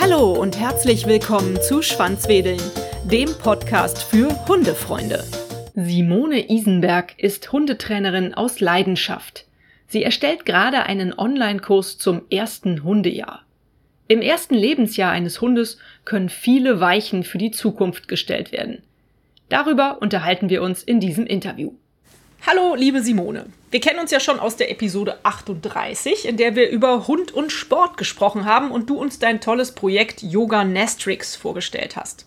Hallo und herzlich willkommen zu Schwanzwedeln, dem Podcast für Hundefreunde. Simone Isenberg ist Hundetrainerin aus Leidenschaft. Sie erstellt gerade einen Online-Kurs zum ersten Hundejahr. Im ersten Lebensjahr eines Hundes können viele Weichen für die Zukunft gestellt werden. Darüber unterhalten wir uns in diesem Interview. Hallo, liebe Simone. Wir kennen uns ja schon aus der Episode 38, in der wir über Hund und Sport gesprochen haben und du uns dein tolles Projekt Yoga Nestrix vorgestellt hast.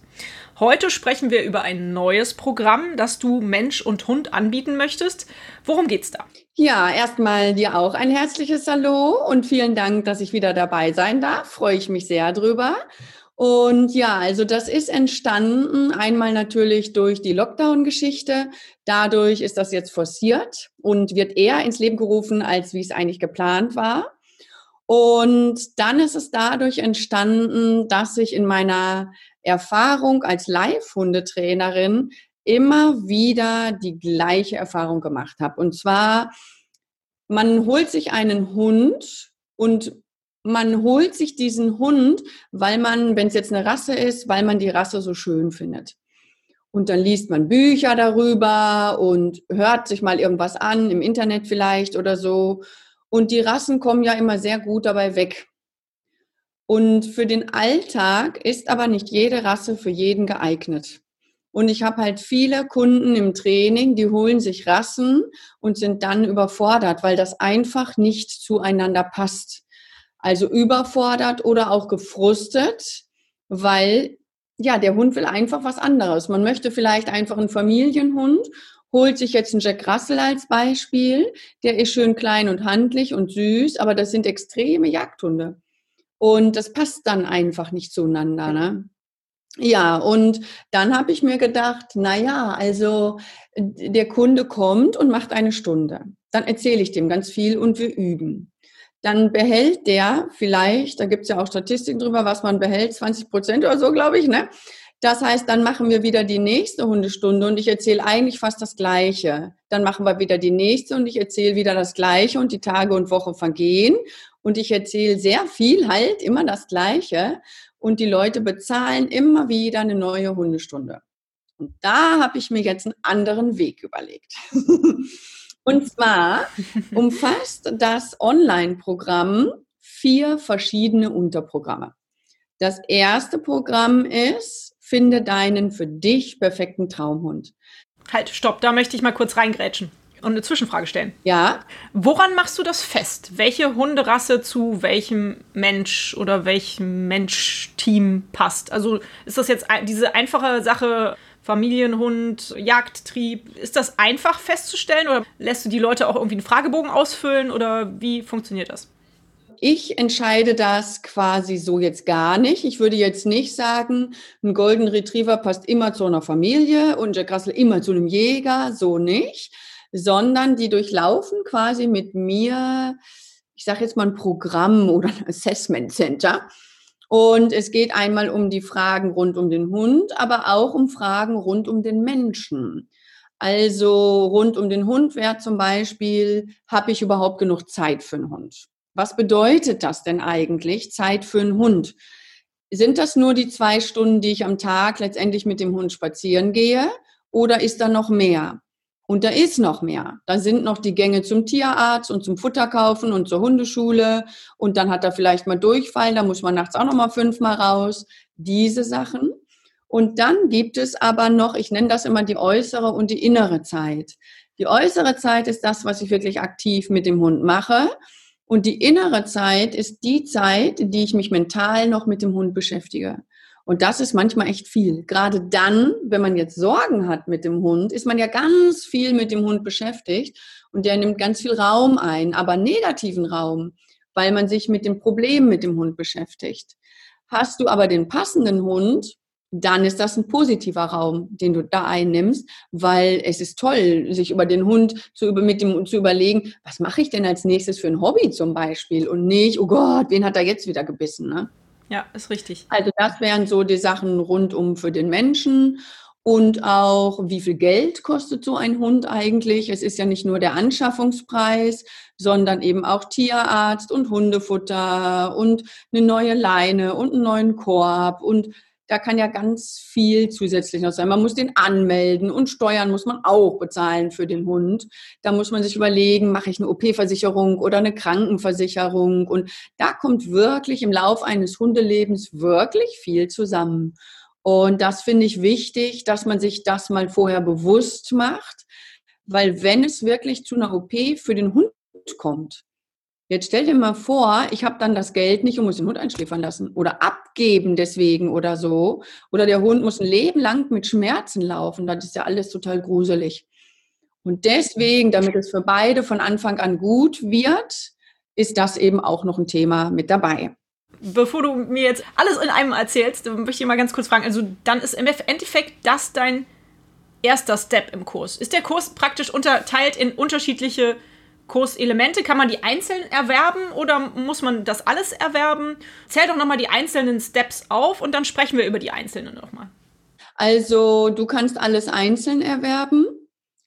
Heute sprechen wir über ein neues Programm, das du Mensch und Hund anbieten möchtest. Worum geht's da? Ja, erstmal dir auch ein herzliches Hallo und vielen Dank, dass ich wieder dabei sein darf. Freue ich mich sehr drüber. Und ja, also das ist entstanden einmal natürlich durch die Lockdown-Geschichte. Dadurch ist das jetzt forciert und wird eher ins Leben gerufen, als wie es eigentlich geplant war. Und dann ist es dadurch entstanden, dass ich in meiner Erfahrung als Live-Hundetrainerin immer wieder die gleiche Erfahrung gemacht habe. Und zwar, man holt sich einen Hund und man holt sich diesen Hund, weil man, wenn es jetzt eine Rasse ist, weil man die Rasse so schön findet. Und dann liest man Bücher darüber und hört sich mal irgendwas an, im Internet vielleicht oder so. Und die Rassen kommen ja immer sehr gut dabei weg. Und für den Alltag ist aber nicht jede Rasse für jeden geeignet. Und ich habe halt viele Kunden im Training, die holen sich Rassen und sind dann überfordert, weil das einfach nicht zueinander passt. Also überfordert oder auch gefrustet, weil ja, der Hund will einfach was anderes. Man möchte vielleicht einfach einen Familienhund, holt sich jetzt einen Jack Russell als Beispiel. Der ist schön klein und handlich und süß, aber das sind extreme Jagdhunde. Und das passt dann einfach nicht zueinander. Ne? Ja, und dann habe ich mir gedacht, na ja, also der Kunde kommt und macht eine Stunde. Dann erzähle ich dem ganz viel und wir üben dann behält der vielleicht, da gibt es ja auch Statistiken drüber, was man behält, 20 Prozent oder so, glaube ich, ne? Das heißt, dann machen wir wieder die nächste Hundestunde und ich erzähle eigentlich fast das Gleiche. Dann machen wir wieder die nächste und ich erzähle wieder das Gleiche und die Tage und Woche vergehen und ich erzähle sehr viel halt immer das Gleiche und die Leute bezahlen immer wieder eine neue Hundestunde. Und da habe ich mir jetzt einen anderen Weg überlegt. Und zwar umfasst das Online-Programm vier verschiedene Unterprogramme. Das erste Programm ist, finde deinen für dich perfekten Traumhund. Halt, stopp, da möchte ich mal kurz reingrätschen und eine Zwischenfrage stellen. Ja. Woran machst du das fest? Welche Hunderasse zu welchem Mensch oder welchem Mensch-Team passt? Also ist das jetzt diese einfache Sache, Familienhund, Jagdtrieb. Ist das einfach festzustellen oder lässt du die Leute auch irgendwie einen Fragebogen ausfüllen oder wie funktioniert das? Ich entscheide das quasi so jetzt gar nicht. Ich würde jetzt nicht sagen, ein Golden Retriever passt immer zu einer Familie und Jack Russell immer zu einem Jäger, so nicht, sondern die durchlaufen quasi mit mir, ich sage jetzt mal ein Programm oder ein Assessment Center und es geht einmal um die Fragen rund um den Hund, aber auch um Fragen rund um den Menschen. Also rund um den Hund wäre zum Beispiel, habe ich überhaupt genug Zeit für einen Hund? Was bedeutet das denn eigentlich, Zeit für einen Hund? Sind das nur die zwei Stunden, die ich am Tag letztendlich mit dem Hund spazieren gehe? Oder ist da noch mehr? Und da ist noch mehr. Da sind noch die Gänge zum Tierarzt und zum Futterkaufen und zur Hundeschule. Und dann hat er vielleicht mal Durchfall, da muss man nachts auch noch mal fünfmal raus. Diese Sachen. Und dann gibt es aber noch, ich nenne das immer die äußere und die innere Zeit. Die äußere Zeit ist das, was ich wirklich aktiv mit dem Hund mache. Und die innere Zeit ist die Zeit, die ich mich mental noch mit dem Hund beschäftige. Und das ist manchmal echt viel. Gerade dann, wenn man jetzt Sorgen hat mit dem Hund, ist man ja ganz viel mit dem Hund beschäftigt und der nimmt ganz viel Raum ein, aber negativen Raum, weil man sich mit dem Problem mit dem Hund beschäftigt. Hast du aber den passenden Hund, dann ist das ein positiver Raum, den du da einnimmst, weil es ist toll, sich über den Hund zu, mit dem, zu überlegen, was mache ich denn als nächstes für ein Hobby zum Beispiel und nicht, oh Gott, wen hat er jetzt wieder gebissen? Ne? Ja, ist richtig. Also das wären so die Sachen rundum für den Menschen. und auch, wie viel Geld kostet so ein Hund eigentlich? Es ist ja nicht nur der Anschaffungspreis, sondern eben auch Tierarzt und Hundefutter und eine neue Leine und einen neuen Korb und da kann ja ganz viel zusätzlich noch sein. Man muss den anmelden und Steuern muss man auch bezahlen für den Hund. Da muss man sich überlegen, mache ich eine OP-Versicherung oder eine Krankenversicherung. Und da kommt wirklich im Lauf eines Hundelebens wirklich viel zusammen. Und das finde ich wichtig, dass man sich das mal vorher bewusst macht, weil wenn es wirklich zu einer OP für den Hund kommt, jetzt stell dir mal vor, ich habe dann das Geld nicht und muss den Hund einschläfern lassen oder abgeben deswegen oder so, oder der Hund muss ein Leben lang mit Schmerzen laufen, das ist ja alles total gruselig. Und deswegen, damit es für beide von Anfang an gut wird, ist das eben auch noch ein Thema mit dabei bevor du mir jetzt alles in einem erzählst, möchte ich mal ganz kurz fragen. Also, dann ist im Endeffekt das dein erster Step im Kurs. Ist der Kurs praktisch unterteilt in unterschiedliche Kurselemente? Kann man die einzeln erwerben oder muss man das alles erwerben? Zähl doch nochmal die einzelnen Steps auf und dann sprechen wir über die einzelnen nochmal. Also, du kannst alles einzeln erwerben.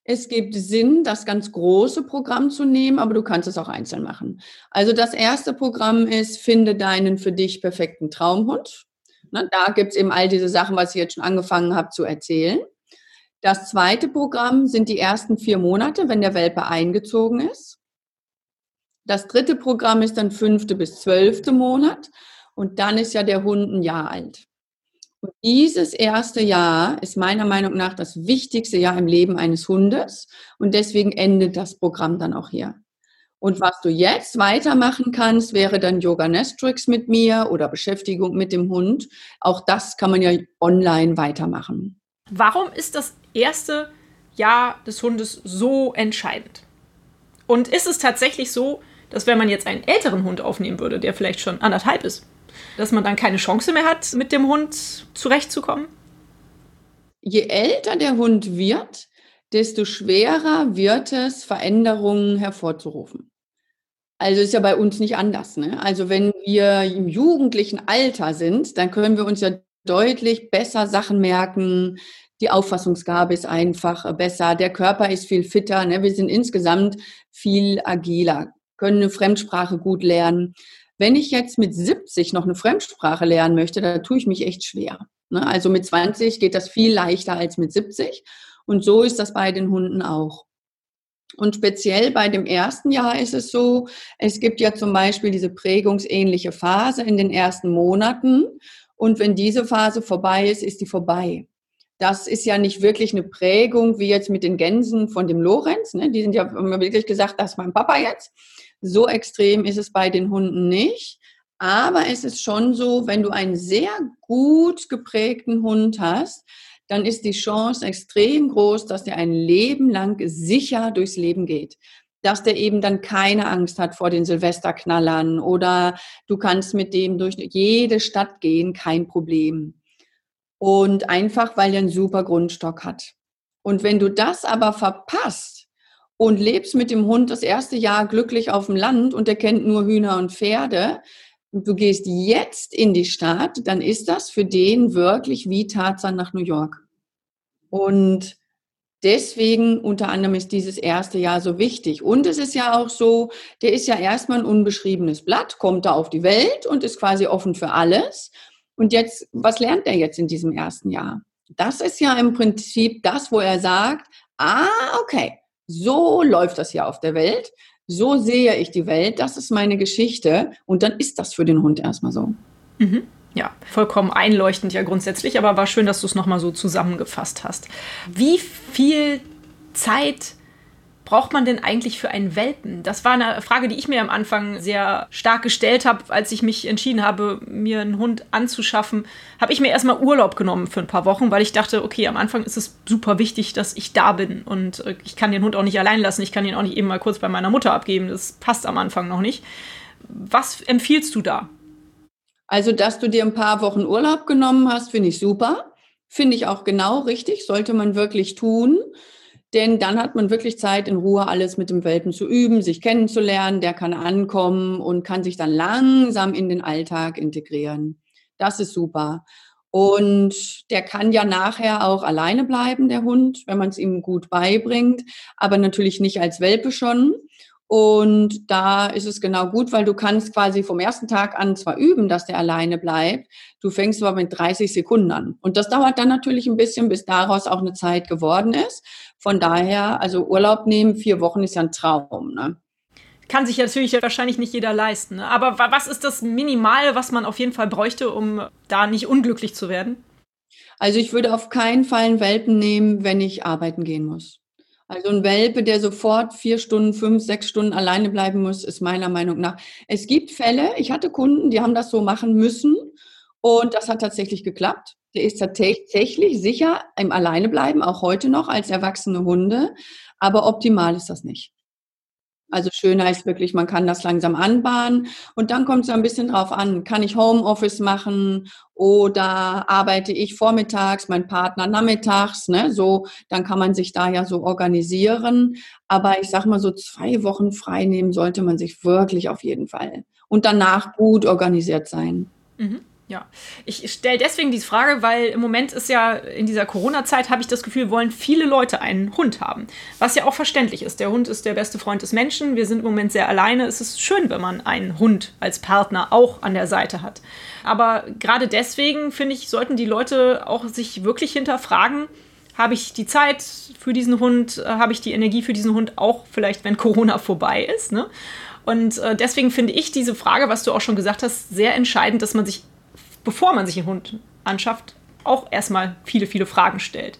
Es gibt Sinn, das ganz große Programm zu nehmen, aber du kannst es auch einzeln machen. Also das erste Programm ist, finde deinen für dich perfekten Traumhund. Da gibt es eben all diese Sachen, was ich jetzt schon angefangen habe zu erzählen. Das zweite Programm sind die ersten vier Monate, wenn der Welpe eingezogen ist. Das dritte Programm ist dann fünfte bis zwölfte Monat und dann ist ja der Hund ein Jahr alt. Und dieses erste Jahr ist meiner Meinung nach das wichtigste Jahr im Leben eines Hundes. Und deswegen endet das Programm dann auch hier. Und was du jetzt weitermachen kannst, wäre dann Yoga Nestrix mit mir oder Beschäftigung mit dem Hund. Auch das kann man ja online weitermachen. Warum ist das erste Jahr des Hundes so entscheidend? Und ist es tatsächlich so, dass wenn man jetzt einen älteren Hund aufnehmen würde, der vielleicht schon anderthalb ist, dass man dann keine Chance mehr hat, mit dem Hund zurechtzukommen? Je älter der Hund wird, desto schwerer wird es, Veränderungen hervorzurufen. Also ist ja bei uns nicht anders. Ne? Also wenn wir im jugendlichen Alter sind, dann können wir uns ja deutlich besser Sachen merken. Die Auffassungsgabe ist einfach besser. Der Körper ist viel fitter. Ne? Wir sind insgesamt viel agiler, können eine Fremdsprache gut lernen. Wenn ich jetzt mit 70 noch eine Fremdsprache lernen möchte, da tue ich mich echt schwer. Ne? Also mit 20 geht das viel leichter als mit 70. Und so ist das bei den Hunden auch. Und speziell bei dem ersten Jahr ist es so, es gibt ja zum Beispiel diese prägungsähnliche Phase in den ersten Monaten. Und wenn diese Phase vorbei ist, ist die vorbei. Das ist ja nicht wirklich eine Prägung wie jetzt mit den Gänsen von dem Lorenz. Ne? Die sind ja wirklich gesagt, das ist mein Papa jetzt. So extrem ist es bei den Hunden nicht. Aber es ist schon so, wenn du einen sehr gut geprägten Hund hast, dann ist die Chance extrem groß, dass der ein Leben lang sicher durchs Leben geht. Dass der eben dann keine Angst hat vor den Silvesterknallern oder du kannst mit dem durch jede Stadt gehen, kein Problem. Und einfach, weil er einen super Grundstock hat. Und wenn du das aber verpasst, und lebst mit dem Hund das erste Jahr glücklich auf dem Land und er kennt nur Hühner und Pferde und du gehst jetzt in die Stadt, dann ist das für den wirklich wie Tarzan nach New York. Und deswegen unter anderem ist dieses erste Jahr so wichtig. Und es ist ja auch so, der ist ja erstmal ein unbeschriebenes Blatt, kommt da auf die Welt und ist quasi offen für alles. Und jetzt, was lernt er jetzt in diesem ersten Jahr? Das ist ja im Prinzip das, wo er sagt, ah, okay, so läuft das hier auf der Welt. So sehe ich die Welt. Das ist meine Geschichte. Und dann ist das für den Hund erstmal so. Mhm. Ja, vollkommen einleuchtend ja grundsätzlich, aber war schön, dass du es nochmal so zusammengefasst hast. Wie viel Zeit braucht man denn eigentlich für einen Welpen? Das war eine Frage, die ich mir am Anfang sehr stark gestellt habe, als ich mich entschieden habe, mir einen Hund anzuschaffen. Habe ich mir erstmal Urlaub genommen für ein paar Wochen, weil ich dachte, okay, am Anfang ist es super wichtig, dass ich da bin und äh, ich kann den Hund auch nicht allein lassen. Ich kann ihn auch nicht eben mal kurz bei meiner Mutter abgeben. Das passt am Anfang noch nicht. Was empfiehlst du da? Also, dass du dir ein paar Wochen Urlaub genommen hast, finde ich super. Finde ich auch genau richtig, sollte man wirklich tun. Denn dann hat man wirklich Zeit, in Ruhe alles mit dem Welpen zu üben, sich kennenzulernen. Der kann ankommen und kann sich dann langsam in den Alltag integrieren. Das ist super. Und der kann ja nachher auch alleine bleiben, der Hund, wenn man es ihm gut beibringt, aber natürlich nicht als Welpe schon. Und da ist es genau gut, weil du kannst quasi vom ersten Tag an zwar üben, dass der alleine bleibt, du fängst aber mit 30 Sekunden an. Und das dauert dann natürlich ein bisschen, bis daraus auch eine Zeit geworden ist. Von daher, also Urlaub nehmen, vier Wochen ist ja ein Traum. Ne? Kann sich natürlich wahrscheinlich nicht jeder leisten. Ne? Aber was ist das Minimale, was man auf jeden Fall bräuchte, um da nicht unglücklich zu werden? Also ich würde auf keinen Fall einen Welpen nehmen, wenn ich arbeiten gehen muss. Also ein Welpe, der sofort vier Stunden, fünf, sechs Stunden alleine bleiben muss, ist meiner Meinung nach. Es gibt Fälle, ich hatte Kunden, die haben das so machen müssen und das hat tatsächlich geklappt. Der ist tatsächlich sicher im Alleinebleiben, auch heute noch als erwachsene Hunde, aber optimal ist das nicht. Also schöner ist wirklich, man kann das langsam anbahnen und dann kommt es ein bisschen drauf an, kann ich Homeoffice machen oder arbeite ich vormittags, mein Partner nachmittags, ne? So, dann kann man sich da ja so organisieren. Aber ich sag mal so zwei Wochen frei nehmen sollte man sich wirklich auf jeden Fall und danach gut organisiert sein. Mhm. Ja, ich stelle deswegen diese Frage, weil im Moment ist ja in dieser Corona-Zeit, habe ich das Gefühl, wollen viele Leute einen Hund haben. Was ja auch verständlich ist. Der Hund ist der beste Freund des Menschen. Wir sind im Moment sehr alleine. Es ist schön, wenn man einen Hund als Partner auch an der Seite hat. Aber gerade deswegen, finde ich, sollten die Leute auch sich wirklich hinterfragen, habe ich die Zeit für diesen Hund, habe ich die Energie für diesen Hund auch vielleicht, wenn Corona vorbei ist. Ne? Und äh, deswegen finde ich diese Frage, was du auch schon gesagt hast, sehr entscheidend, dass man sich bevor man sich einen Hund anschafft, auch erstmal viele, viele Fragen stellt.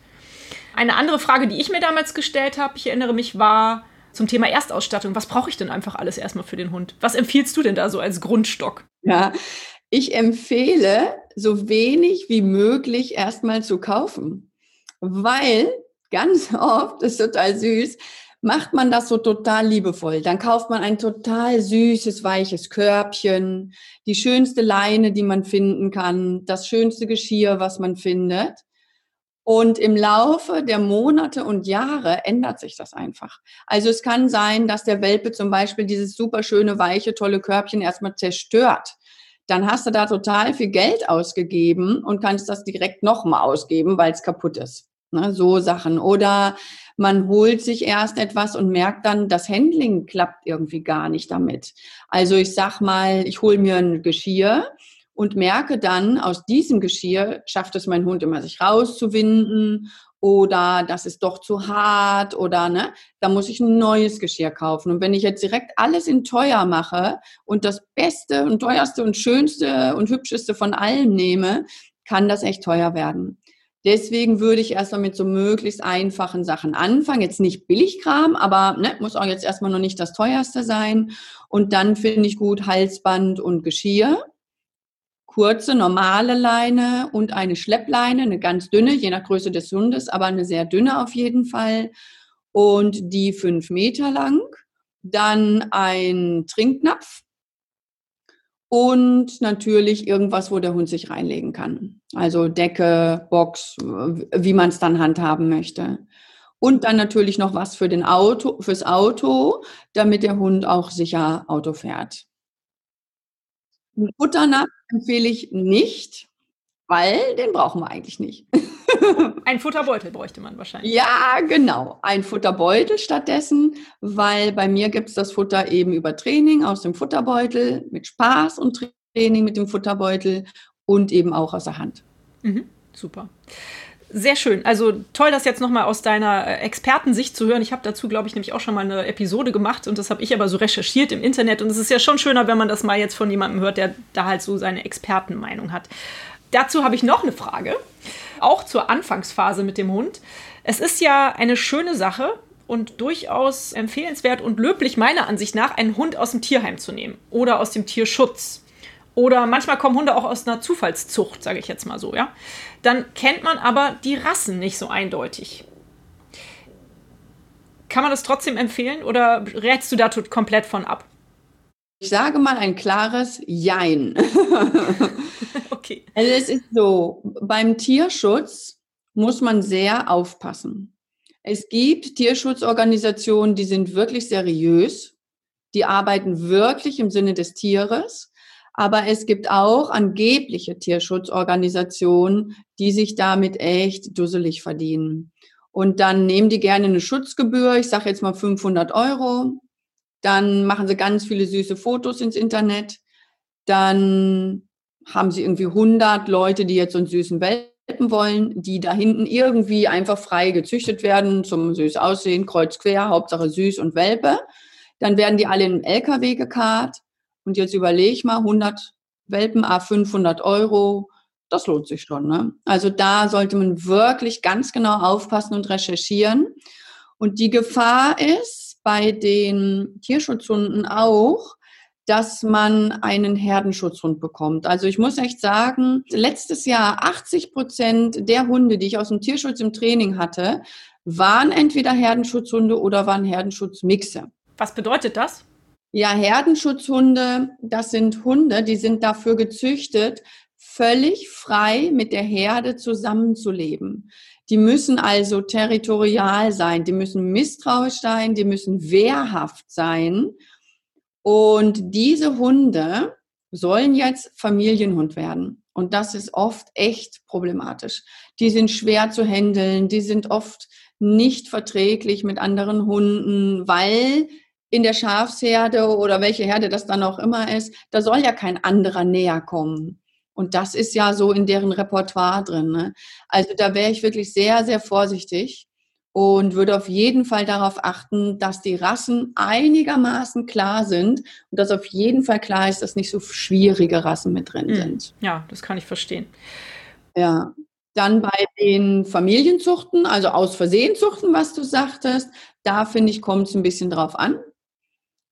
Eine andere Frage, die ich mir damals gestellt habe, ich erinnere mich, war zum Thema Erstausstattung. Was brauche ich denn einfach alles erstmal für den Hund? Was empfiehlst du denn da so als Grundstock? Ja, ich empfehle, so wenig wie möglich erstmal zu kaufen, weil ganz oft, das ist total süß, macht man das so total liebevoll. Dann kauft man ein total süßes, weiches Körbchen, die schönste Leine, die man finden kann, das schönste Geschirr, was man findet. Und im Laufe der Monate und Jahre ändert sich das einfach. Also es kann sein, dass der Welpe zum Beispiel dieses super schöne, weiche, tolle Körbchen erstmal zerstört. Dann hast du da total viel Geld ausgegeben und kannst das direkt nochmal ausgeben, weil es kaputt ist. Ne, so Sachen. Oder man holt sich erst etwas und merkt dann, das Handling klappt irgendwie gar nicht damit. Also ich sag mal, ich hole mir ein Geschirr und merke dann, aus diesem Geschirr schafft es mein Hund immer, sich rauszuwinden oder das ist doch zu hart oder ne, da muss ich ein neues Geschirr kaufen. Und wenn ich jetzt direkt alles in teuer mache und das Beste und teuerste und schönste und hübscheste von allem nehme, kann das echt teuer werden. Deswegen würde ich erstmal mit so möglichst einfachen Sachen anfangen. Jetzt nicht Billigkram, aber ne, muss auch jetzt erstmal noch nicht das teuerste sein. Und dann finde ich gut Halsband und Geschirr. Kurze, normale Leine und eine Schleppleine, eine ganz dünne, je nach Größe des Hundes, aber eine sehr dünne auf jeden Fall. Und die fünf Meter lang. Dann ein Trinknapf, und natürlich irgendwas, wo der Hund sich reinlegen kann. Also Decke, Box, wie man es dann handhaben möchte. Und dann natürlich noch was für den Auto, fürs Auto, damit der Hund auch sicher Auto fährt. Ein Futternapf empfehle ich nicht, weil den brauchen wir eigentlich nicht. Ein Futterbeutel bräuchte man wahrscheinlich. Ja, genau. Ein Futterbeutel stattdessen, weil bei mir gibt es das Futter eben über Training aus dem Futterbeutel, mit Spaß und Training mit dem Futterbeutel und eben auch aus der Hand. Mhm, super. Sehr schön. Also toll, das jetzt nochmal aus deiner äh, Expertensicht zu hören. Ich habe dazu, glaube ich, nämlich auch schon mal eine Episode gemacht und das habe ich aber so recherchiert im Internet. Und es ist ja schon schöner, wenn man das mal jetzt von jemandem hört, der da halt so seine Expertenmeinung hat. Dazu habe ich noch eine Frage auch zur Anfangsphase mit dem Hund. Es ist ja eine schöne Sache und durchaus empfehlenswert und löblich meiner Ansicht nach, einen Hund aus dem Tierheim zu nehmen oder aus dem Tierschutz. Oder manchmal kommen Hunde auch aus einer Zufallszucht, sage ich jetzt mal so, ja. Dann kennt man aber die Rassen nicht so eindeutig. Kann man das trotzdem empfehlen oder rätst du da komplett von ab? Ich sage mal ein klares Jein. okay. Also es ist so, beim Tierschutz muss man sehr aufpassen. Es gibt Tierschutzorganisationen, die sind wirklich seriös, die arbeiten wirklich im Sinne des Tieres, Aber es gibt auch angebliche Tierschutzorganisationen, die sich damit echt dusselig verdienen. Und dann nehmen die gerne eine Schutzgebühr, ich sage jetzt mal 500 Euro. Dann machen sie ganz viele süße Fotos ins Internet. Dann haben sie irgendwie 100 Leute, die jetzt so einen süßen Welpen wollen, die da hinten irgendwie einfach frei gezüchtet werden, zum süß aussehen, kreuz quer, Hauptsache süß und Welpe. Dann werden die alle in den LKW gekarrt. Und jetzt überlege ich mal, 100 Welpen, a 500 Euro, das lohnt sich schon. Ne? Also da sollte man wirklich ganz genau aufpassen und recherchieren. Und die Gefahr ist bei den Tierschutzhunden auch, dass man einen Herdenschutzhund bekommt. Also ich muss echt sagen, letztes Jahr 80 Prozent der Hunde, die ich aus dem Tierschutz im Training hatte, waren entweder Herdenschutzhunde oder waren Herdenschutzmixe. Was bedeutet das? Ja, Herdenschutzhunde, das sind Hunde, die sind dafür gezüchtet, völlig frei mit der Herde zusammenzuleben. Die müssen also territorial sein, die müssen misstrauisch sein, die müssen wehrhaft sein. Und diese Hunde sollen jetzt Familienhund werden. Und das ist oft echt problematisch. Die sind schwer zu handeln, die sind oft nicht verträglich mit anderen Hunden, weil in der Schafsherde oder welche Herde das dann auch immer ist, da soll ja kein anderer näher kommen. Und das ist ja so in deren Repertoire drin. Ne? Also da wäre ich wirklich sehr, sehr vorsichtig und würde auf jeden Fall darauf achten, dass die Rassen einigermaßen klar sind und dass auf jeden Fall klar ist, dass nicht so schwierige Rassen mit drin mhm. sind. Ja, das kann ich verstehen. Ja. Dann bei den Familienzuchten, also aus Versehen was du sagtest, da finde ich, kommt es ein bisschen drauf an.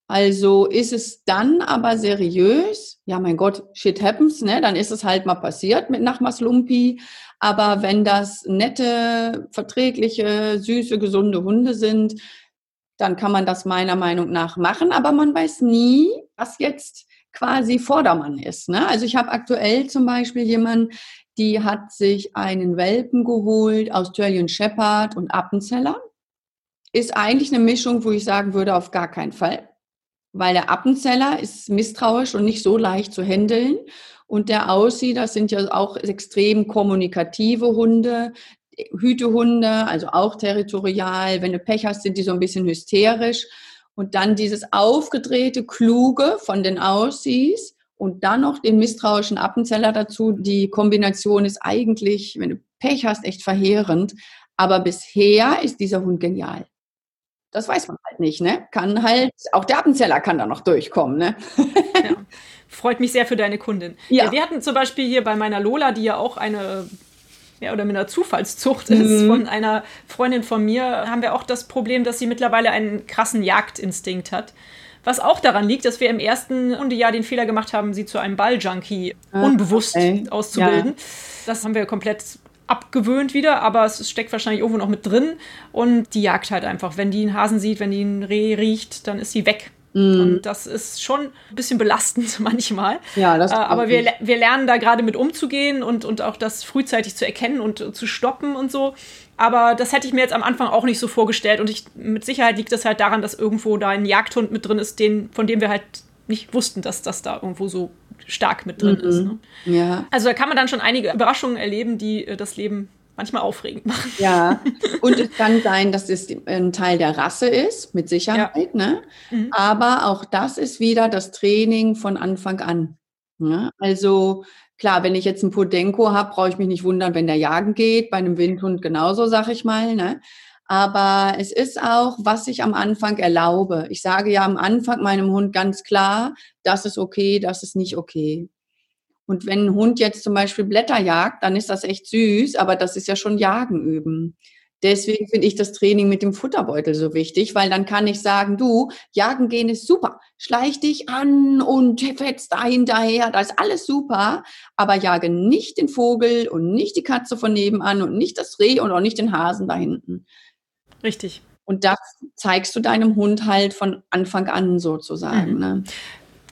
Also ist es dann aber seriös, ja mein Gott, shit happens, ne? Dann ist es halt mal passiert mit Nachmaslumpi. Aber wenn das nette, verträgliche, süße, gesunde Hunde sind, dann kann man das meiner Meinung nach machen. Aber man weiß nie, was jetzt quasi Vordermann ist. Ne? Also ich habe aktuell zum Beispiel jemanden, die hat sich einen Welpen geholt, Australian Shepherd und Appenzeller. Ist eigentlich eine Mischung, wo ich sagen würde, auf gar keinen Fall weil der Appenzeller ist misstrauisch und nicht so leicht zu handeln. Und der Aussie, das sind ja auch extrem kommunikative Hunde, Hütehunde, also auch territorial. Wenn du Pech hast, sind die so ein bisschen hysterisch. Und dann dieses aufgedrehte, kluge von den Aussies und dann noch den misstrauischen Appenzeller dazu. Die Kombination ist eigentlich, wenn du Pech hast, echt verheerend. Aber bisher ist dieser Hund genial. Das weiß man halt nicht, ne? Kann halt, auch der Appenzeller kann da noch durchkommen, ne? ja. Freut mich sehr für deine Kundin. Ja. Wir hatten zum Beispiel hier bei meiner Lola, die ja auch eine ja, oder mit einer Zufallszucht mhm. ist von einer Freundin von mir, haben wir auch das Problem, dass sie mittlerweile einen krassen Jagdinstinkt hat. Was auch daran liegt, dass wir im ersten Hundejahr den Fehler gemacht haben, sie zu einem Balljunkie ah, unbewusst okay. auszubilden. Ja. Das haben wir komplett abgewöhnt wieder, aber es steckt wahrscheinlich irgendwo noch mit drin und die jagt halt einfach. Wenn die einen Hasen sieht, wenn die einen Reh riecht, dann ist sie weg. Mm. Und das ist schon ein bisschen belastend manchmal. Ja, das äh, aber wir, wir lernen da gerade mit umzugehen und, und auch das frühzeitig zu erkennen und zu stoppen und so. Aber das hätte ich mir jetzt am Anfang auch nicht so vorgestellt. Und ich, mit Sicherheit liegt das halt daran, dass irgendwo da ein Jagdhund mit drin ist, den, von dem wir halt nicht wussten, dass das da irgendwo so stark mit drin mhm. ist. Ne? Ja. Also da kann man dann schon einige Überraschungen erleben, die äh, das Leben manchmal aufregend machen. Ja, und es kann sein, dass es ein Teil der Rasse ist, mit Sicherheit. Ja. Ne? Mhm. Aber auch das ist wieder das Training von Anfang an. Ne? Also klar, wenn ich jetzt einen Podenko habe, brauche ich mich nicht wundern, wenn der jagen geht. Bei einem Windhund genauso, sag ich mal. Ne? Aber es ist auch, was ich am Anfang erlaube. Ich sage ja am Anfang meinem Hund ganz klar, das ist okay, das ist nicht okay. Und wenn ein Hund jetzt zum Beispiel Blätter jagt, dann ist das echt süß, aber das ist ja schon Jagen üben. Deswegen finde ich das Training mit dem Futterbeutel so wichtig, weil dann kann ich sagen, du, jagen gehen ist super. Schleich dich an und fetzt da hinterher, da ist alles super, aber jage nicht den Vogel und nicht die Katze von nebenan und nicht das Reh und auch nicht den Hasen da hinten. Richtig. Und das zeigst du deinem Hund halt von Anfang an sozusagen. Mhm. Ne?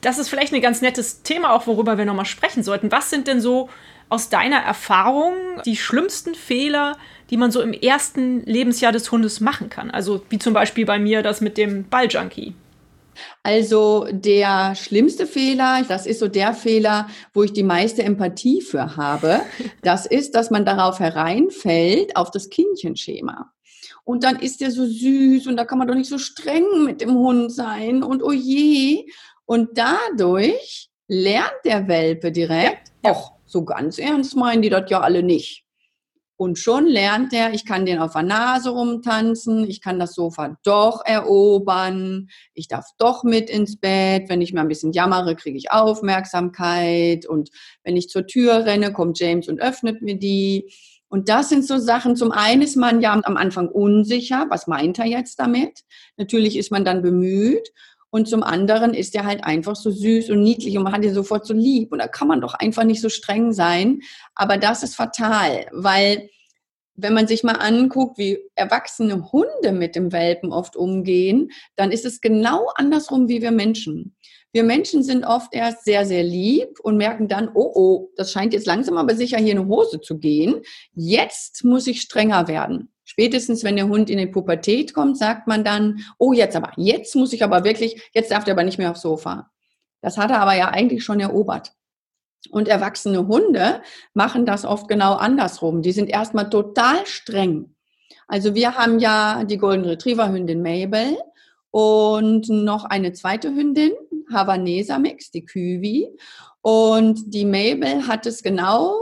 Das ist vielleicht ein ganz nettes Thema, auch worüber wir nochmal sprechen sollten. Was sind denn so aus deiner Erfahrung die schlimmsten Fehler, die man so im ersten Lebensjahr des Hundes machen kann? Also wie zum Beispiel bei mir das mit dem Balljunkie. Also der schlimmste Fehler, das ist so der Fehler, wo ich die meiste Empathie für habe, das ist, dass man darauf hereinfällt, auf das Kindchenschema. Und dann ist der so süß und da kann man doch nicht so streng mit dem Hund sein und oh je. Und dadurch lernt der Welpe direkt, ach, so ganz ernst meinen die das ja alle nicht. Und schon lernt er, ich kann den auf der Nase rumtanzen, ich kann das Sofa doch erobern, ich darf doch mit ins Bett, wenn ich mal ein bisschen jammere, kriege ich Aufmerksamkeit und wenn ich zur Tür renne, kommt James und öffnet mir die. Und das sind so Sachen, zum einen ist man ja am Anfang unsicher, was meint er jetzt damit? Natürlich ist man dann bemüht und zum anderen ist er halt einfach so süß und niedlich und man hat ihn sofort so lieb. Und da kann man doch einfach nicht so streng sein. Aber das ist fatal, weil wenn man sich mal anguckt, wie erwachsene Hunde mit dem Welpen oft umgehen, dann ist es genau andersrum wie wir Menschen. Wir Menschen sind oft erst sehr, sehr lieb und merken dann, oh, oh, das scheint jetzt langsam aber sicher hier eine Hose zu gehen. Jetzt muss ich strenger werden. Spätestens, wenn der Hund in die Pubertät kommt, sagt man dann, oh, jetzt aber, jetzt muss ich aber wirklich, jetzt darf der aber nicht mehr aufs Sofa. Das hat er aber ja eigentlich schon erobert. Und erwachsene Hunde machen das oft genau andersrum. Die sind erstmal total streng. Also wir haben ja die Golden Retriever Hündin Mabel und noch eine zweite Hündin, Havaneser Mix, die Küwi. Und die Mabel hat es genau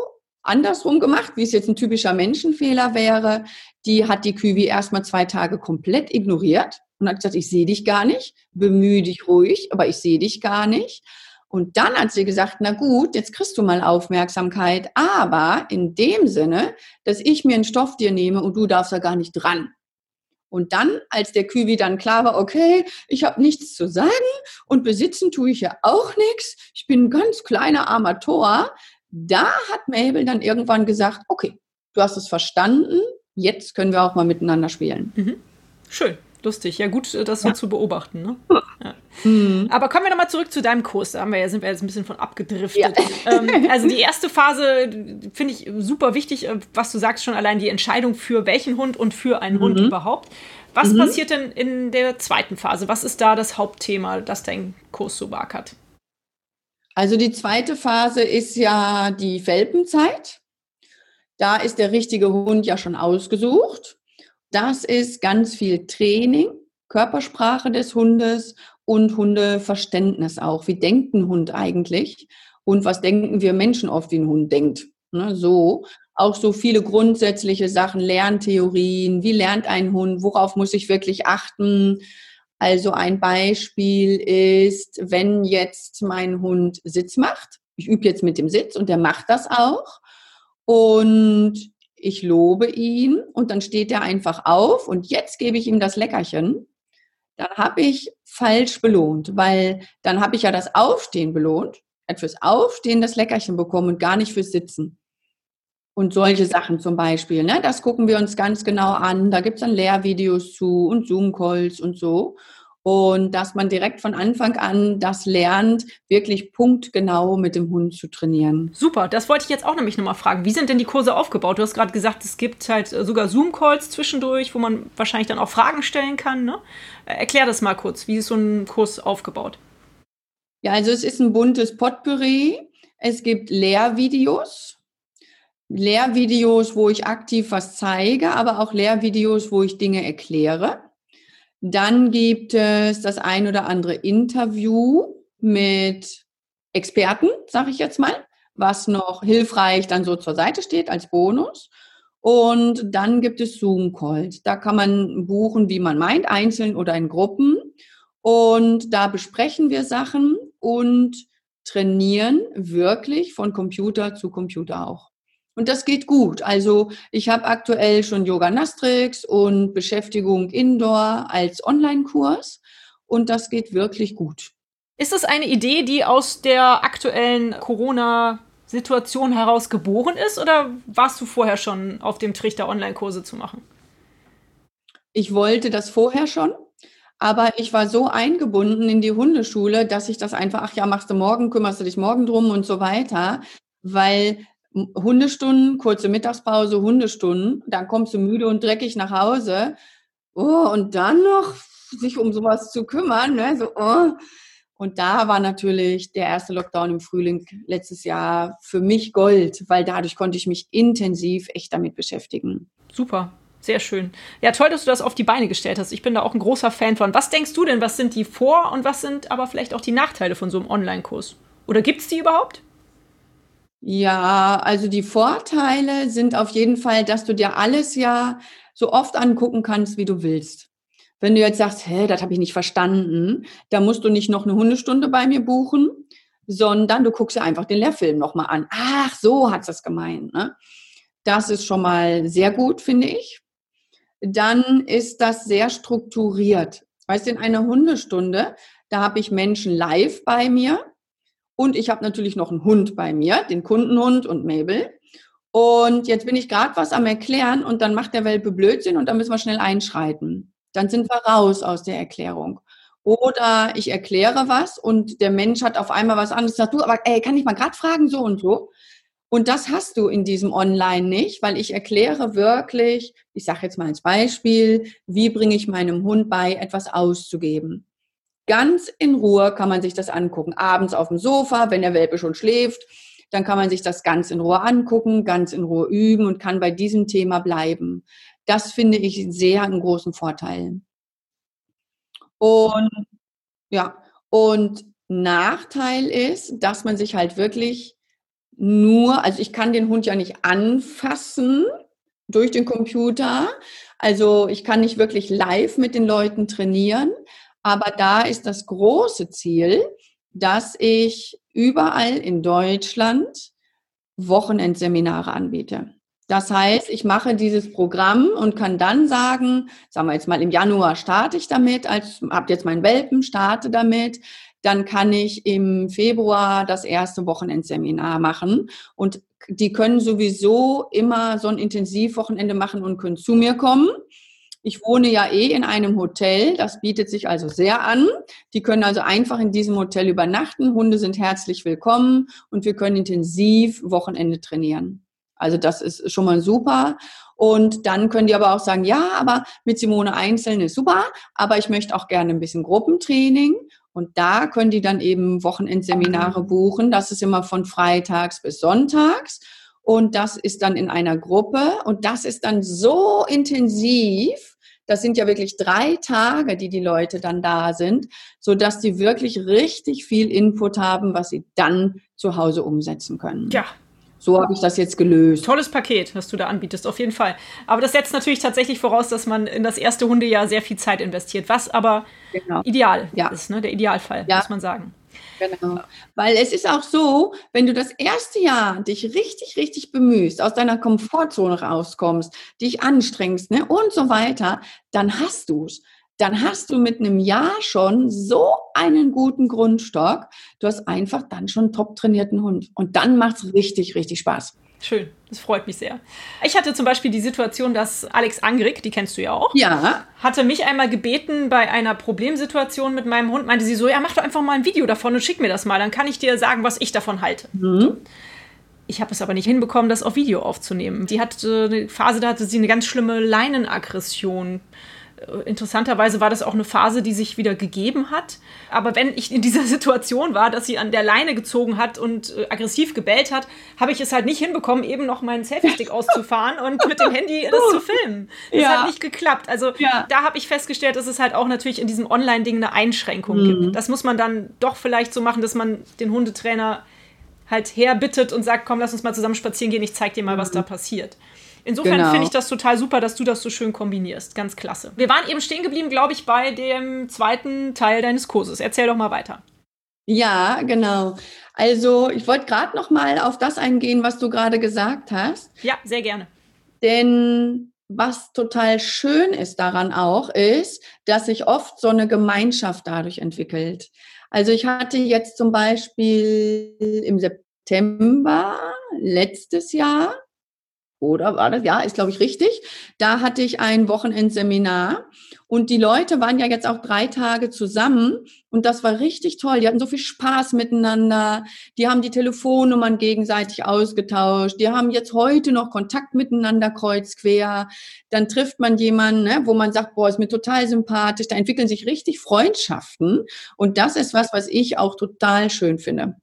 andersrum gemacht, wie es jetzt ein typischer Menschenfehler wäre. Die hat die Küwi erstmal zwei Tage komplett ignoriert und hat gesagt, ich sehe dich gar nicht, bemühe dich ruhig, aber ich sehe dich gar nicht. Und dann hat sie gesagt, na gut, jetzt kriegst du mal Aufmerksamkeit, aber in dem Sinne, dass ich mir einen Stoff dir nehme und du darfst da gar nicht dran. Und dann, als der Küwi dann klar war, okay, ich habe nichts zu sagen und besitzen tue ich ja auch nichts, ich bin ein ganz kleiner Amateur, da hat Mabel dann irgendwann gesagt, okay, du hast es verstanden, jetzt können wir auch mal miteinander spielen. Mhm. Schön, lustig. Ja, gut, das so ja. zu beobachten. Ne? Ja. Mhm. Aber kommen wir nochmal zurück zu deinem Kurs. Da haben wir ja, sind wir jetzt ein bisschen von abgedriftet. Ja. Ähm, also die erste Phase finde ich super wichtig, äh, was du sagst schon allein die Entscheidung für welchen Hund und für einen mhm. Hund überhaupt. Was mhm. passiert denn in der zweiten Phase? Was ist da das Hauptthema, das dein Kurs so hat? Also die zweite Phase ist ja die Welpenzeit. Da ist der richtige Hund ja schon ausgesucht. Das ist ganz viel Training, Körpersprache des Hundes und Hundeverständnis auch. Wie denkt ein Hund eigentlich? Und was denken wir Menschen oft, wie ein Hund denkt? Ne, so. Auch so viele grundsätzliche Sachen, Lerntheorien. Wie lernt ein Hund? Worauf muss ich wirklich achten? Also ein Beispiel ist, wenn jetzt mein Hund Sitz macht, ich übe jetzt mit dem Sitz und der macht das auch und ich lobe ihn und dann steht er einfach auf und jetzt gebe ich ihm das Leckerchen, dann habe ich falsch belohnt, weil dann habe ich ja das Aufstehen belohnt, hat fürs Aufstehen das Leckerchen bekommen und gar nicht fürs Sitzen. Und solche Sachen zum Beispiel, ne? das gucken wir uns ganz genau an. Da gibt es dann Lehrvideos zu und Zoom-Calls und so. Und dass man direkt von Anfang an das lernt, wirklich punktgenau mit dem Hund zu trainieren. Super, das wollte ich jetzt auch nämlich nochmal fragen. Wie sind denn die Kurse aufgebaut? Du hast gerade gesagt, es gibt halt äh, sogar Zoom-Calls zwischendurch, wo man wahrscheinlich dann auch Fragen stellen kann. Ne? Äh, erklär das mal kurz. Wie ist so ein Kurs aufgebaut? Ja, also es ist ein buntes Potpourri. Es gibt Lehrvideos, Lehrvideos, wo ich aktiv was zeige, aber auch Lehrvideos, wo ich Dinge erkläre. Dann gibt es das ein oder andere Interview mit Experten, sage ich jetzt mal, was noch hilfreich dann so zur Seite steht als Bonus. Und dann gibt es Zoom-Calls. Da kann man buchen, wie man meint, einzeln oder in Gruppen. Und da besprechen wir Sachen und trainieren wirklich von Computer zu Computer auch. Und das geht gut. Also ich habe aktuell schon Yoga Nastrix und Beschäftigung Indoor als Online-Kurs und das geht wirklich gut. Ist das eine Idee, die aus der aktuellen Corona-Situation heraus geboren ist oder warst du vorher schon auf dem Trichter, Online-Kurse zu machen? Ich wollte das vorher schon, aber ich war so eingebunden in die Hundeschule, dass ich das einfach, ach ja, machst du morgen, kümmerst du dich morgen drum und so weiter, weil Hundestunden, kurze Mittagspause, Hundestunden, dann kommst du müde und dreckig nach Hause. Oh, und dann noch sich um sowas zu kümmern. Ne? So, oh. Und da war natürlich der erste Lockdown im Frühling letztes Jahr für mich Gold, weil dadurch konnte ich mich intensiv echt damit beschäftigen. Super. Sehr schön. Ja, toll, dass du das auf die Beine gestellt hast. Ich bin da auch ein großer Fan von. Was denkst du denn, was sind die Vor- und was sind aber vielleicht auch die Nachteile von so einem Online-Kurs? Oder gibt es die überhaupt? Ja, also die Vorteile sind auf jeden Fall, dass du dir alles ja so oft angucken kannst, wie du willst. Wenn du jetzt sagst, hä, das habe ich nicht verstanden, da musst du nicht noch eine Hundestunde bei mir buchen, sondern du guckst dir einfach den Lehrfilm nochmal an. Ach, so hat es gemeint. Ne? Das ist schon mal sehr gut, finde ich dann ist das sehr strukturiert. Weißt du, in einer Hundestunde, da habe ich Menschen live bei mir und ich habe natürlich noch einen Hund bei mir, den Kundenhund und Mabel. Und jetzt bin ich gerade was am Erklären und dann macht der Welpe Blödsinn und dann müssen wir schnell einschreiten. Dann sind wir raus aus der Erklärung. Oder ich erkläre was und der Mensch hat auf einmal was anderes. Sagt du, aber ey, kann ich mal gerade fragen, so und so? Und das hast du in diesem Online nicht, weil ich erkläre wirklich, ich sage jetzt mal als Beispiel, wie bringe ich meinem Hund bei, etwas auszugeben. Ganz in Ruhe kann man sich das angucken. Abends auf dem Sofa, wenn der Welpe schon schläft, dann kann man sich das ganz in Ruhe angucken, ganz in Ruhe üben und kann bei diesem Thema bleiben. Das finde ich sehr einen großen Vorteil. Und ja, und Nachteil ist, dass man sich halt wirklich nur, also ich kann den Hund ja nicht anfassen durch den Computer. Also ich kann nicht wirklich live mit den Leuten trainieren. Aber da ist das große Ziel, dass ich überall in Deutschland Wochenendseminare anbiete. Das heißt, ich mache dieses Programm und kann dann sagen, sagen wir jetzt mal im Januar starte ich damit, als habt jetzt meinen Welpen, starte damit dann kann ich im Februar das erste Wochenendseminar machen. Und die können sowieso immer so ein Intensivwochenende machen und können zu mir kommen. Ich wohne ja eh in einem Hotel, das bietet sich also sehr an. Die können also einfach in diesem Hotel übernachten. Hunde sind herzlich willkommen und wir können intensiv Wochenende trainieren. Also das ist schon mal super. Und dann können die aber auch sagen, ja, aber mit Simone einzeln ist super, aber ich möchte auch gerne ein bisschen Gruppentraining. Und da können die dann eben Wochenendseminare buchen. Das ist immer von freitags bis sonntags. Und das ist dann in einer Gruppe. Und das ist dann so intensiv. Das sind ja wirklich drei Tage, die die Leute dann da sind, so dass die wirklich richtig viel Input haben, was sie dann zu Hause umsetzen können. Ja, so habe ich das jetzt gelöst. Tolles Paket, was du da anbietest, auf jeden Fall. Aber das setzt natürlich tatsächlich voraus, dass man in das erste Hundejahr sehr viel Zeit investiert, was aber genau. ideal ja. ist, ne? der Idealfall, ja. muss man sagen. Genau. Weil es ist auch so, wenn du das erste Jahr dich richtig, richtig bemühst, aus deiner Komfortzone rauskommst, dich anstrengst ne, und so weiter, dann hast du es dann hast du mit einem Jahr schon so einen guten Grundstock. Du hast einfach dann schon einen top trainierten Hund. Und dann macht es richtig, richtig Spaß. Schön, das freut mich sehr. Ich hatte zum Beispiel die Situation, dass Alex Angrick, die kennst du ja auch, ja. hatte mich einmal gebeten bei einer Problemsituation mit meinem Hund, meinte sie so, ja, mach doch einfach mal ein Video davon und schick mir das mal, dann kann ich dir sagen, was ich davon halte. Mhm. Ich habe es aber nicht hinbekommen, das auf Video aufzunehmen. Die hatte eine Phase, da hatte sie eine ganz schlimme Leinenaggression interessanterweise war das auch eine Phase, die sich wieder gegeben hat. Aber wenn ich in dieser Situation war, dass sie an der Leine gezogen hat und äh, aggressiv gebellt hat, habe ich es halt nicht hinbekommen, eben noch meinen Selfie-Stick auszufahren und mit dem Handy das zu filmen. Das ja. hat nicht geklappt. Also ja. da habe ich festgestellt, dass es halt auch natürlich in diesem Online-Ding eine Einschränkung mhm. gibt. Das muss man dann doch vielleicht so machen, dass man den Hundetrainer halt herbittet und sagt, komm, lass uns mal zusammen spazieren gehen, ich zeig dir mal, was mhm. da passiert. Insofern genau. finde ich das total super, dass du das so schön kombinierst. Ganz klasse. Wir waren eben stehen geblieben, glaube ich, bei dem zweiten Teil deines Kurses. Erzähl doch mal weiter. Ja, genau. Also ich wollte gerade noch mal auf das eingehen, was du gerade gesagt hast. Ja, sehr gerne. Denn was total schön ist daran auch, ist, dass sich oft so eine Gemeinschaft dadurch entwickelt. Also ich hatte jetzt zum Beispiel im September letztes Jahr oder war das? Ja, ist glaube ich richtig. Da hatte ich ein Wochenendseminar und die Leute waren ja jetzt auch drei Tage zusammen und das war richtig toll. Die hatten so viel Spaß miteinander. Die haben die Telefonnummern gegenseitig ausgetauscht. Die haben jetzt heute noch Kontakt miteinander kreuz quer. Dann trifft man jemanden, ne, wo man sagt, boah, ist mir total sympathisch. Da entwickeln sich richtig Freundschaften und das ist was, was ich auch total schön finde.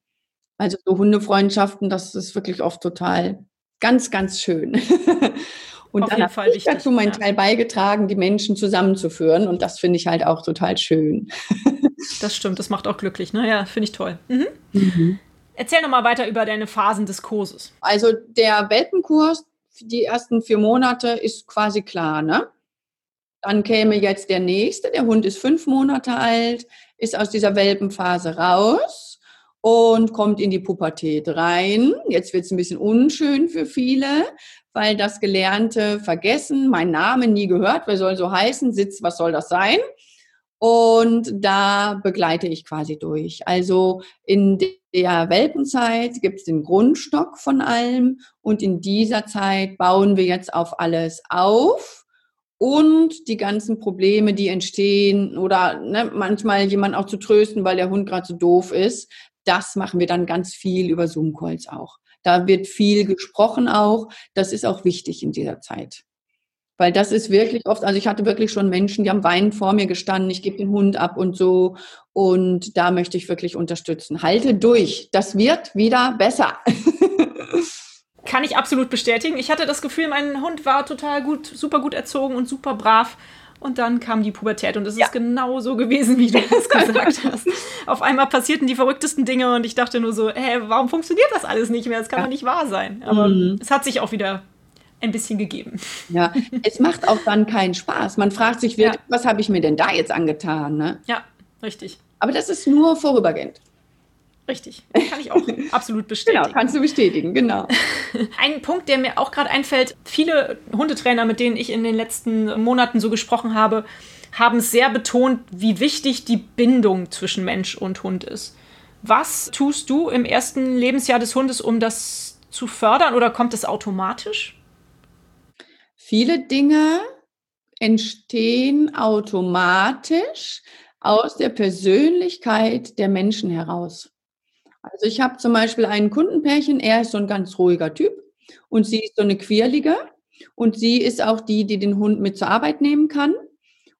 Also so Hundefreundschaften, das ist wirklich oft total ganz, ganz schön. und Auf dann habe ich dazu meinen ja. Teil beigetragen, die Menschen zusammenzuführen. Und das finde ich halt auch total schön. das stimmt, das macht auch glücklich. Ne? Ja, finde ich toll. Mhm. Mhm. Erzähl noch mal weiter über deine Phasen des Kurses. Also der Welpenkurs, die ersten vier Monate ist quasi klar, ne? Dann käme jetzt der nächste. Der Hund ist fünf Monate alt, ist aus dieser Welpenphase raus und kommt in die Pubertät rein. Jetzt wird es ein bisschen unschön für viele, weil das Gelernte vergessen, mein Name nie gehört, wer soll so heißen, Sitz, was soll das sein? Und da begleite ich quasi durch. Also in der Welpenzeit gibt es den Grundstock von allem und in dieser Zeit bauen wir jetzt auf alles auf und die ganzen Probleme, die entstehen oder ne, manchmal jemand auch zu trösten, weil der Hund gerade so doof ist, das machen wir dann ganz viel über Zoom-Calls auch. Da wird viel gesprochen auch. Das ist auch wichtig in dieser Zeit. Weil das ist wirklich oft, also ich hatte wirklich schon Menschen, die haben weinend vor mir gestanden, ich gebe den Hund ab und so. Und da möchte ich wirklich unterstützen. Halte durch. Das wird wieder besser. Kann ich absolut bestätigen. Ich hatte das Gefühl, mein Hund war total gut, super gut erzogen und super brav. Und dann kam die Pubertät und es ja. ist genau so gewesen, wie du es gesagt hast. Auf einmal passierten die verrücktesten Dinge und ich dachte nur so, hä, warum funktioniert das alles nicht mehr? Das kann ja. doch nicht wahr sein. Aber mhm. es hat sich auch wieder ein bisschen gegeben. Ja, es macht auch dann keinen Spaß. Man fragt sich wirklich, ja. was habe ich mir denn da jetzt angetan? Ne? Ja, richtig. Aber das ist nur vorübergehend. Richtig, kann ich auch absolut bestätigen. Genau, kannst du bestätigen, genau. Ein Punkt, der mir auch gerade einfällt, viele Hundetrainer, mit denen ich in den letzten Monaten so gesprochen habe, haben sehr betont, wie wichtig die Bindung zwischen Mensch und Hund ist. Was tust du im ersten Lebensjahr des Hundes, um das zu fördern oder kommt es automatisch? Viele Dinge entstehen automatisch aus der Persönlichkeit der Menschen heraus. Also ich habe zum Beispiel ein Kundenpärchen, er ist so ein ganz ruhiger Typ und sie ist so eine Quirlige und sie ist auch die, die den Hund mit zur Arbeit nehmen kann.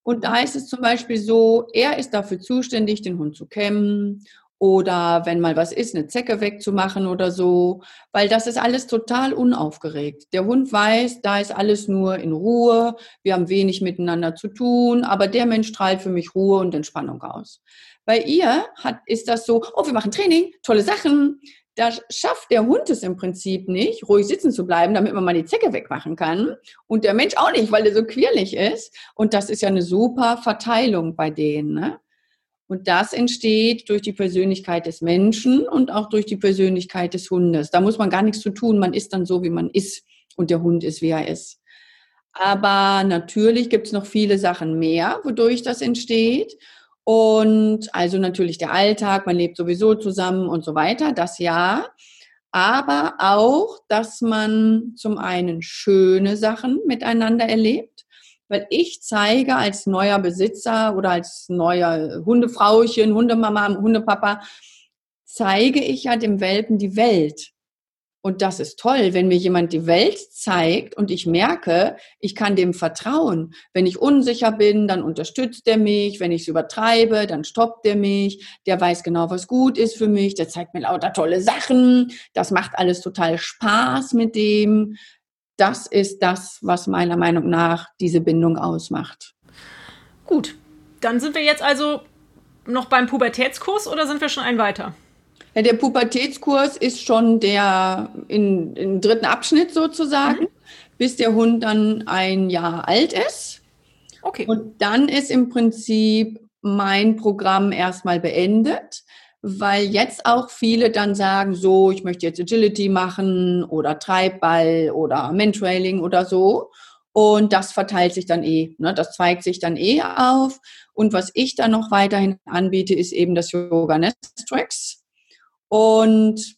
Und da ist es zum Beispiel so, er ist dafür zuständig, den Hund zu kämmen oder wenn mal was ist, eine Zecke wegzumachen oder so, weil das ist alles total unaufgeregt. Der Hund weiß, da ist alles nur in Ruhe, wir haben wenig miteinander zu tun, aber der Mensch strahlt für mich Ruhe und Entspannung aus. Bei ihr hat, ist das so, oh, wir machen Training, tolle Sachen. Da schafft der Hund es im Prinzip nicht, ruhig sitzen zu bleiben, damit man mal die Zecke wegmachen kann. Und der Mensch auch nicht, weil er so quirlig ist. Und das ist ja eine super Verteilung bei denen. Ne? Und das entsteht durch die Persönlichkeit des Menschen und auch durch die Persönlichkeit des Hundes. Da muss man gar nichts zu tun. Man ist dann so, wie man ist. Und der Hund ist, wie er ist. Aber natürlich gibt es noch viele Sachen mehr, wodurch das entsteht. Und also natürlich der Alltag, man lebt sowieso zusammen und so weiter, das ja. Aber auch, dass man zum einen schöne Sachen miteinander erlebt, weil ich zeige als neuer Besitzer oder als neuer Hundefrauchen, Hundemama, Hundepapa, zeige ich ja dem Welpen die Welt. Und das ist toll, wenn mir jemand die Welt zeigt und ich merke, ich kann dem vertrauen. Wenn ich unsicher bin, dann unterstützt er mich. Wenn ich es übertreibe, dann stoppt er mich. Der weiß genau, was gut ist für mich. Der zeigt mir lauter tolle Sachen. Das macht alles total Spaß mit dem. Das ist das, was meiner Meinung nach diese Bindung ausmacht. Gut, dann sind wir jetzt also noch beim Pubertätskurs oder sind wir schon ein weiter? Ja, der Pubertätskurs ist schon der in, im dritten Abschnitt sozusagen, mhm. bis der Hund dann ein Jahr alt ist. Okay. Und dann ist im Prinzip mein Programm erstmal beendet, weil jetzt auch viele dann sagen, so, ich möchte jetzt Agility machen oder Treibball oder Mentrailing oder so. Und das verteilt sich dann eh, ne? das zweigt sich dann eh auf. Und was ich dann noch weiterhin anbiete, ist eben das Yoga Nest Tracks. Und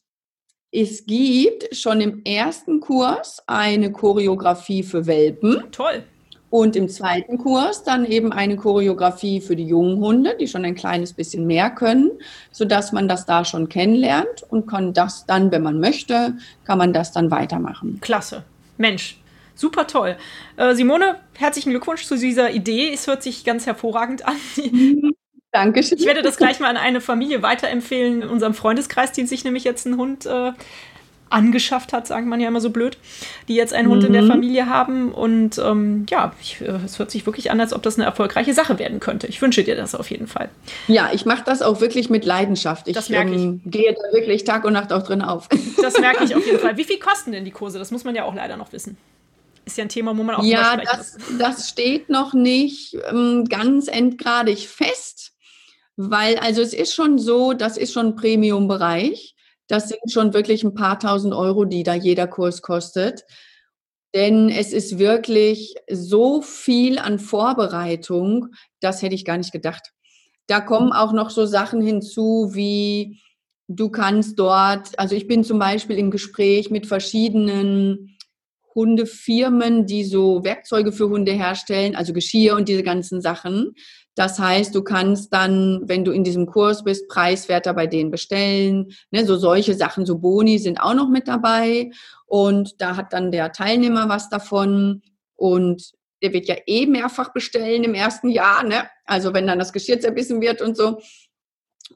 es gibt schon im ersten Kurs eine Choreografie für Welpen. Toll. Und im zweiten Kurs dann eben eine Choreografie für die jungen Hunde, die schon ein kleines bisschen mehr können, sodass man das da schon kennenlernt und kann das dann, wenn man möchte, kann man das dann weitermachen. Klasse. Mensch, super toll. Äh, Simone, herzlichen Glückwunsch zu dieser Idee. Es hört sich ganz hervorragend an. Dankeschön. Ich werde das gleich mal an eine Familie weiterempfehlen in unserem Freundeskreis, die sich nämlich jetzt einen Hund äh, angeschafft hat, sagt man ja immer so blöd, die jetzt einen mhm. Hund in der mhm. Familie haben. Und ähm, ja, ich, äh, es hört sich wirklich an, als ob das eine erfolgreiche Sache werden könnte. Ich wünsche dir das auf jeden Fall. Ja, ich mache das auch wirklich mit Leidenschaft. Ich, das merke ich. Ähm, gehe da wirklich Tag und Nacht auch drin auf. Das merke ich auf jeden Fall. Wie viel kosten denn die Kurse? Das muss man ja auch leider noch wissen ist ja ein Thema, wo man auch Ja, das, das steht noch nicht ähm, ganz endgradig fest. Weil, also es ist schon so, das ist schon Premium-Bereich. Das sind schon wirklich ein paar tausend Euro, die da jeder Kurs kostet. Denn es ist wirklich so viel an Vorbereitung, das hätte ich gar nicht gedacht. Da kommen auch noch so Sachen hinzu, wie du kannst dort, also ich bin zum Beispiel im Gespräch mit verschiedenen Hundefirmen, die so Werkzeuge für Hunde herstellen, also Geschirr und diese ganzen Sachen. Das heißt, du kannst dann, wenn du in diesem Kurs bist, preiswerter bei denen bestellen. Ne, so solche Sachen, so Boni sind auch noch mit dabei. Und da hat dann der Teilnehmer was davon. Und der wird ja eh mehrfach bestellen im ersten Jahr. Ne? Also wenn dann das Geschirr zerbissen wird und so.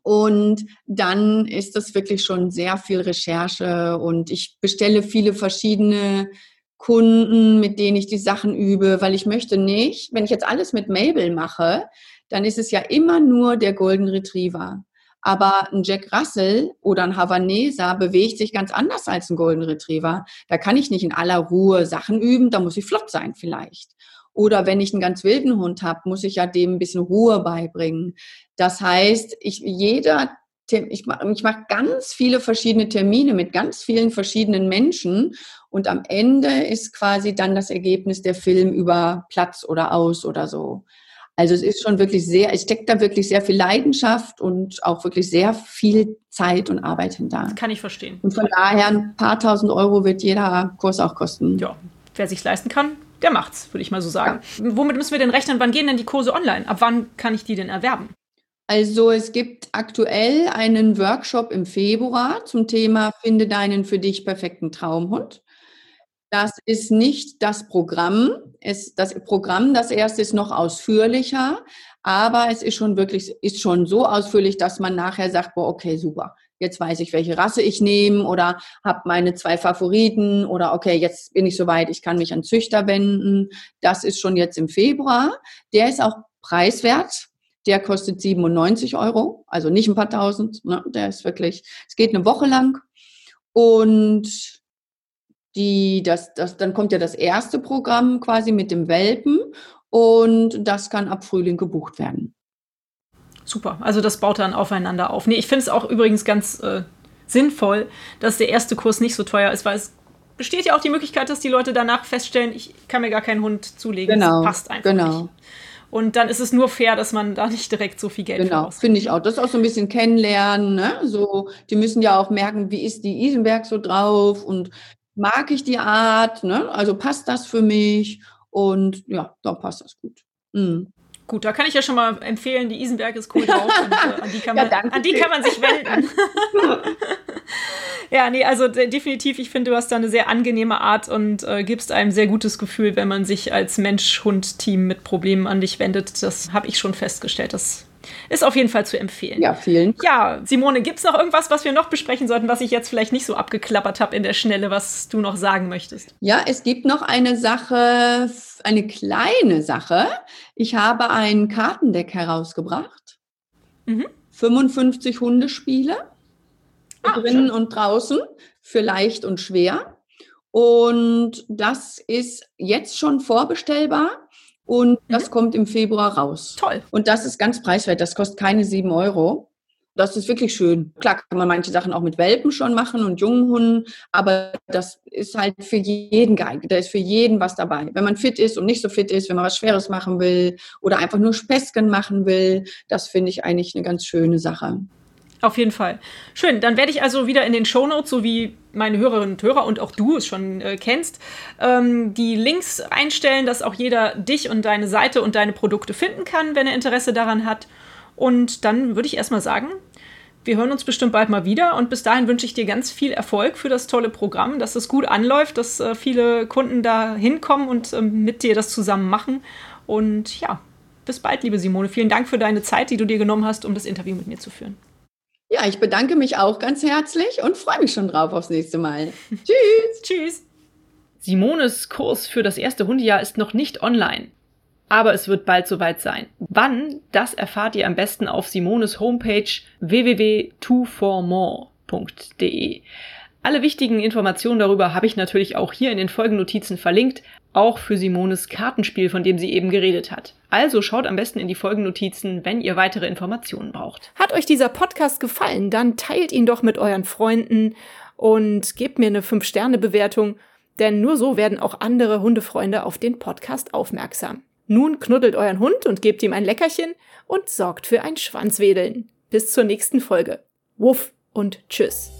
Und dann ist das wirklich schon sehr viel Recherche und ich bestelle viele verschiedene Kunden, mit denen ich die Sachen übe, weil ich möchte nicht, wenn ich jetzt alles mit Mabel mache, dann ist es ja immer nur der Golden Retriever. Aber ein Jack Russell oder ein Havaneser bewegt sich ganz anders als ein Golden Retriever. Da kann ich nicht in aller Ruhe Sachen üben, da muss ich flott sein vielleicht. Oder wenn ich einen ganz wilden Hund habe, muss ich ja dem ein bisschen Ruhe beibringen. Das heißt, ich, jeder ich mache mach ganz viele verschiedene Termine mit ganz vielen verschiedenen Menschen und am Ende ist quasi dann das Ergebnis der Film über Platz oder aus oder so. Also es ist schon wirklich sehr, es steckt da wirklich sehr viel Leidenschaft und auch wirklich sehr viel Zeit und Arbeit hinter. Das kann ich verstehen. Und von daher ein paar tausend Euro wird jeder Kurs auch kosten. Ja, wer sich leisten kann, der macht's, würde ich mal so sagen. Ja. Womit müssen wir denn rechnen? Wann gehen denn die Kurse online? Ab wann kann ich die denn erwerben? Also es gibt aktuell einen Workshop im Februar zum Thema Finde deinen für dich perfekten Traumhund. Das ist nicht das Programm. Es, das Programm, das erste ist noch ausführlicher, aber es ist schon wirklich, ist schon so ausführlich, dass man nachher sagt, boah, okay, super. Jetzt weiß ich, welche Rasse ich nehme oder habe meine zwei Favoriten oder okay, jetzt bin ich soweit, ich kann mich an Züchter wenden. Das ist schon jetzt im Februar. Der ist auch preiswert der kostet 97 Euro, also nicht ein paar tausend. Ne? Der ist wirklich, es geht eine Woche lang. Und die, das, das, dann kommt ja das erste Programm quasi mit dem Welpen und das kann ab Frühling gebucht werden. Super, also das baut dann aufeinander auf. Nee, ich finde es auch übrigens ganz äh, sinnvoll, dass der erste Kurs nicht so teuer ist, weil es besteht ja auch die Möglichkeit, dass die Leute danach feststellen, ich kann mir gar keinen Hund zulegen. Genau, das passt einfach genau. nicht. Und dann ist es nur fair, dass man da nicht direkt so viel Geld Genau, finde ich auch. Das ist auch so ein bisschen kennenlernen. Ne? So, die müssen ja auch merken, wie ist die Isenberg so drauf und mag ich die Art, ne? Also passt das für mich? Und ja, da passt das gut. Mhm. Gut, da kann ich ja schon mal empfehlen, die Isenberg ist cool drauf und äh, an, die kann man, ja, an die kann man sich wenden. ja, nee, also definitiv, ich finde, du hast da eine sehr angenehme Art und äh, gibst einem sehr gutes Gefühl, wenn man sich als Mensch-Hund-Team mit Problemen an dich wendet. Das habe ich schon festgestellt. Das ist auf jeden Fall zu empfehlen. Ja, vielen. Ja, Simone, gibt es noch irgendwas, was wir noch besprechen sollten, was ich jetzt vielleicht nicht so abgeklappert habe in der Schnelle, was du noch sagen möchtest? Ja, es gibt noch eine Sache, eine kleine Sache. Ich habe ein Kartendeck herausgebracht. Mhm. 55 Hundespiele. Ah, drinnen schön. und draußen für leicht und schwer. Und das ist jetzt schon vorbestellbar. Und das mhm. kommt im Februar raus. Toll. Und das ist ganz preiswert. Das kostet keine sieben Euro. Das ist wirklich schön. Klar kann man manche Sachen auch mit Welpen schon machen und jungen Hunden, aber das ist halt für jeden geeignet. Da ist für jeden was dabei. Wenn man fit ist und nicht so fit ist, wenn man was Schweres machen will oder einfach nur Späßchen machen will, das finde ich eigentlich eine ganz schöne Sache. Auf jeden Fall. Schön, dann werde ich also wieder in den Shownotes, so wie meine Hörerinnen und Hörer und auch du es schon äh, kennst, ähm, die Links einstellen, dass auch jeder dich und deine Seite und deine Produkte finden kann, wenn er Interesse daran hat. Und dann würde ich erstmal sagen, wir hören uns bestimmt bald mal wieder und bis dahin wünsche ich dir ganz viel Erfolg für das tolle Programm, dass es gut anläuft, dass äh, viele Kunden da hinkommen und äh, mit dir das zusammen machen. Und ja, bis bald, liebe Simone. Vielen Dank für deine Zeit, die du dir genommen hast, um das Interview mit mir zu führen. Ja, ich bedanke mich auch ganz herzlich und freue mich schon drauf aufs nächste Mal. Tschüss. Tschüss. Simones Kurs für das erste Hundejahr ist noch nicht online. Aber es wird bald soweit sein. Wann, das erfahrt ihr am besten auf Simones Homepage www.twoformore.de. Alle wichtigen Informationen darüber habe ich natürlich auch hier in den Folgennotizen verlinkt, auch für Simones Kartenspiel, von dem sie eben geredet hat. Also schaut am besten in die Folgennotizen, wenn ihr weitere Informationen braucht. Hat euch dieser Podcast gefallen, dann teilt ihn doch mit euren Freunden und gebt mir eine 5-Sterne-Bewertung, denn nur so werden auch andere Hundefreunde auf den Podcast aufmerksam. Nun knuddelt euren Hund und gebt ihm ein Leckerchen und sorgt für ein Schwanzwedeln. Bis zur nächsten Folge. Wuff und tschüss.